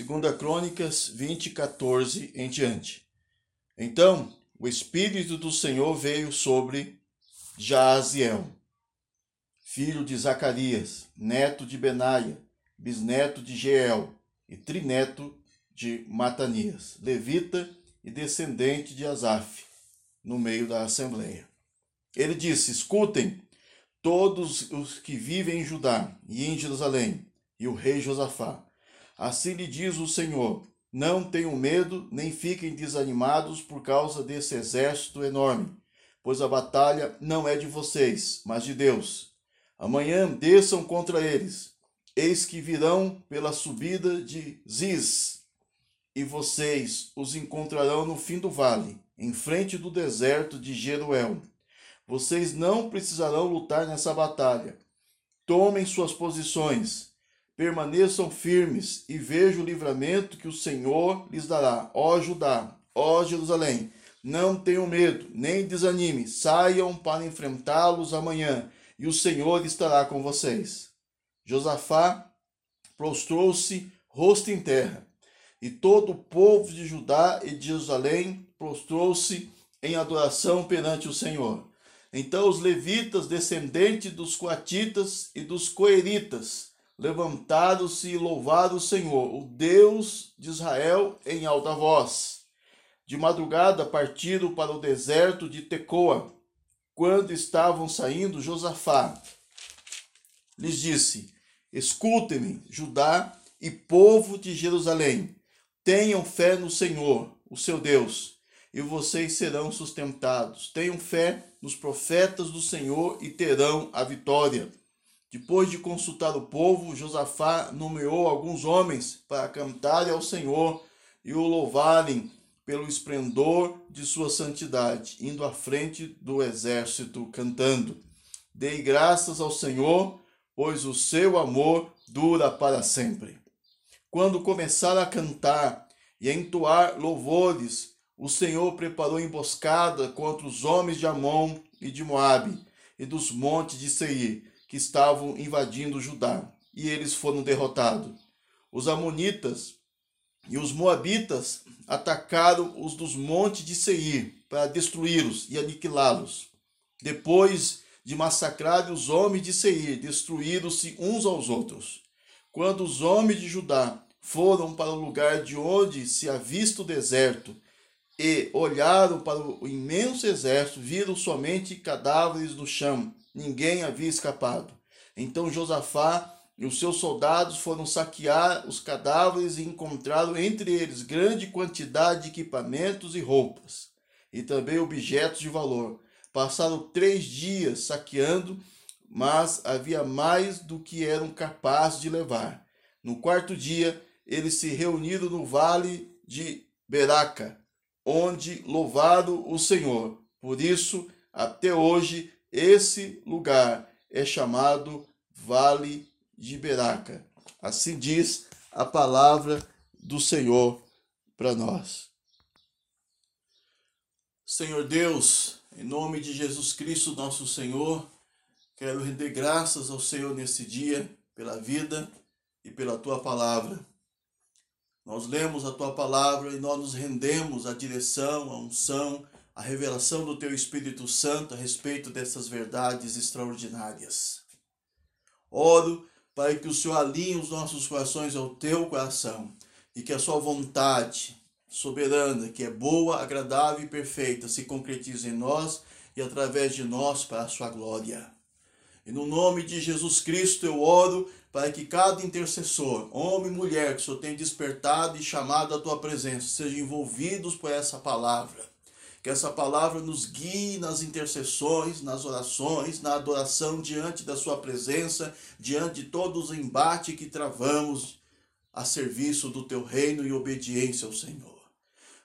Segunda Crônicas 20, 14 em diante. Então o Espírito do Senhor veio sobre Jaziel, filho de Zacarias, neto de Benaia, bisneto de Jeel e trineto de Matanias, levita e descendente de Asaf, no meio da assembleia. Ele disse: Escutem todos os que vivem em Judá e em Jerusalém, e o rei Josafá. Assim lhe diz o Senhor: Não tenham medo, nem fiquem desanimados por causa desse exército enorme, pois a batalha não é de vocês, mas de Deus. Amanhã desçam contra eles. Eis que virão pela subida de Ziz, e vocês os encontrarão no fim do vale, em frente do deserto de Jeruel. Vocês não precisarão lutar nessa batalha. Tomem suas posições, permaneçam firmes e vejam o livramento que o Senhor lhes dará. Ó Judá, ó Jerusalém, não tenham medo, nem desanime, saiam para enfrentá-los amanhã, e o Senhor estará com vocês. Josafá prostrou-se rosto em terra, e todo o povo de Judá e de Jerusalém prostrou-se em adoração perante o Senhor. Então os levitas, descendentes dos coatitas e dos coeritas, levantaram-se e louvaram o Senhor, o Deus de Israel, em alta voz. De madrugada partiram para o deserto de Tecoa. Quando estavam saindo, Josafá lhes disse: Escutem-me, Judá e povo de Jerusalém. Tenham fé no Senhor, o seu Deus, e vocês serão sustentados. Tenham fé nos profetas do Senhor e terão a vitória. Depois de consultar o povo, Josafá nomeou alguns homens para cantarem ao Senhor e o louvarem pelo esplendor de sua santidade, indo à frente do exército cantando: Dei graças ao Senhor, pois o seu amor dura para sempre. Quando começaram a cantar e a entoar louvores, o Senhor preparou emboscada contra os homens de Amon e de Moabe e dos montes de Seir, que estavam invadindo Judá, e eles foram derrotados. Os amonitas e os moabitas atacaram os dos montes de Seir para destruí-los e aniquilá-los. Depois de massacrar os homens de Seir, destruíram-se uns aos outros. Quando os homens de Judá foram para o lugar de onde se avista o deserto, e olharam para o imenso exército, viram somente cadáveres no chão. Ninguém havia escapado. Então Josafá e os seus soldados foram saquear os cadáveres e encontraram entre eles grande quantidade de equipamentos e roupas, e também objetos de valor. Passaram três dias saqueando, mas havia mais do que eram capazes de levar. No quarto dia, eles se reuniram no vale de Beraca onde louvado o Senhor. Por isso, até hoje, esse lugar é chamado Vale de Beraca. Assim diz a palavra do Senhor para nós. Senhor Deus, em nome de Jesus Cristo, nosso Senhor, quero render graças ao Senhor nesse dia pela vida e pela tua palavra. Nós lemos a tua palavra e nós nos rendemos à direção, à unção, à revelação do teu Espírito Santo a respeito dessas verdades extraordinárias. Oro para que o Senhor alinhe os nossos corações ao teu coração e que a sua vontade soberana, que é boa, agradável e perfeita, se concretize em nós e através de nós para a sua glória. E no nome de Jesus Cristo eu oro para que cada intercessor, homem e mulher que o Senhor tem despertado e chamado à tua presença, sejam envolvidos por essa palavra. Que essa palavra nos guie nas intercessões, nas orações, na adoração diante da sua presença, diante de todos os embates que travamos a serviço do teu reino e obediência ao Senhor.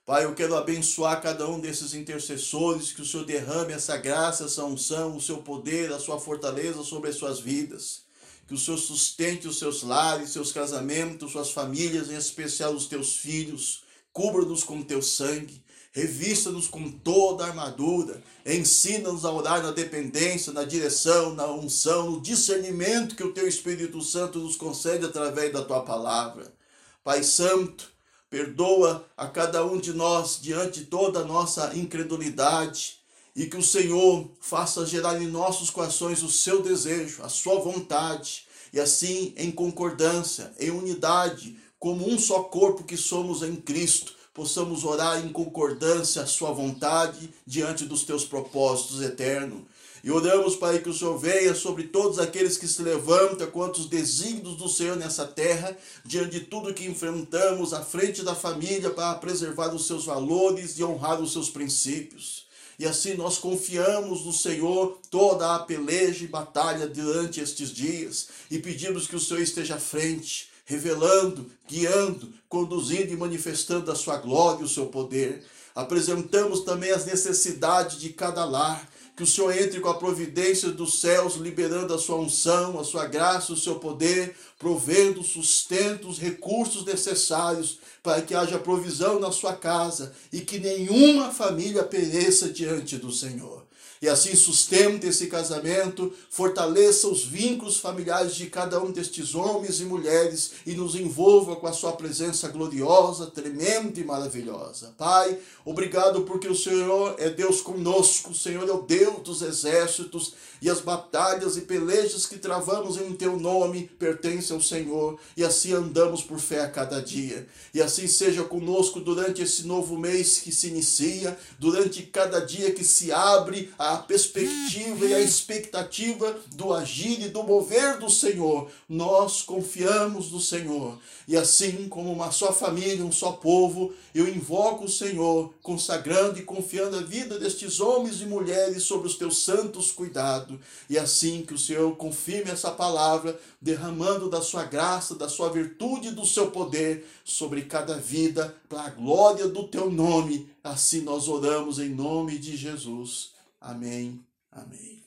Pai, eu quero abençoar cada um desses intercessores, que o Senhor derrame essa graça, essa unção, o seu poder, a sua fortaleza sobre as suas vidas que o Senhor sustente os seus lares, seus casamentos, suas famílias, em especial os teus filhos. Cubra-nos com teu sangue, revista-nos com toda a armadura, ensina-nos a orar na dependência, na direção, na unção, no discernimento que o teu Espírito Santo nos concede através da tua palavra. Pai Santo, perdoa a cada um de nós diante de toda a nossa incredulidade e que o Senhor faça gerar em nossos corações o seu desejo, a sua vontade, e assim, em concordância, em unidade, como um só corpo que somos em Cristo, possamos orar em concordância à sua vontade diante dos teus propósitos eternos. E oramos, Pai, que o Senhor venha sobre todos aqueles que se levantam quanto os desígnios do Senhor nessa terra, diante de tudo que enfrentamos à frente da família para preservar os seus valores e honrar os seus princípios. E assim nós confiamos no Senhor toda a peleja e batalha durante estes dias e pedimos que o Senhor esteja à frente, revelando, guiando, conduzindo e manifestando a sua glória e o seu poder. Apresentamos também as necessidades de cada lar, que o Senhor entre com a providência dos céus, liberando a sua unção, a sua graça, o seu poder, provendo sustento, os recursos necessários para que haja provisão na sua casa e que nenhuma família pereça diante do Senhor e assim sustente esse casamento, fortaleça os vínculos familiares de cada um destes homens e mulheres e nos envolva com a sua presença gloriosa, tremenda e maravilhosa. Pai, obrigado porque o Senhor é Deus conosco, o Senhor é o Deus dos exércitos e as batalhas e pelejas que travamos em teu nome pertencem ao Senhor e assim andamos por fé a cada dia. E assim seja conosco durante esse novo mês que se inicia, durante cada dia que se abre a perspectiva e a expectativa do agir e do mover do Senhor. Nós confiamos no Senhor. E assim como uma só família, um só povo, eu invoco o Senhor, consagrando e confiando a vida destes homens e mulheres sobre os teus santos cuidados. E assim que o Senhor confirme essa palavra, derramando da sua graça, da sua virtude e do seu poder sobre cada vida, para a glória do teu nome. Assim nós oramos em nome de Jesus. Amém. Amém.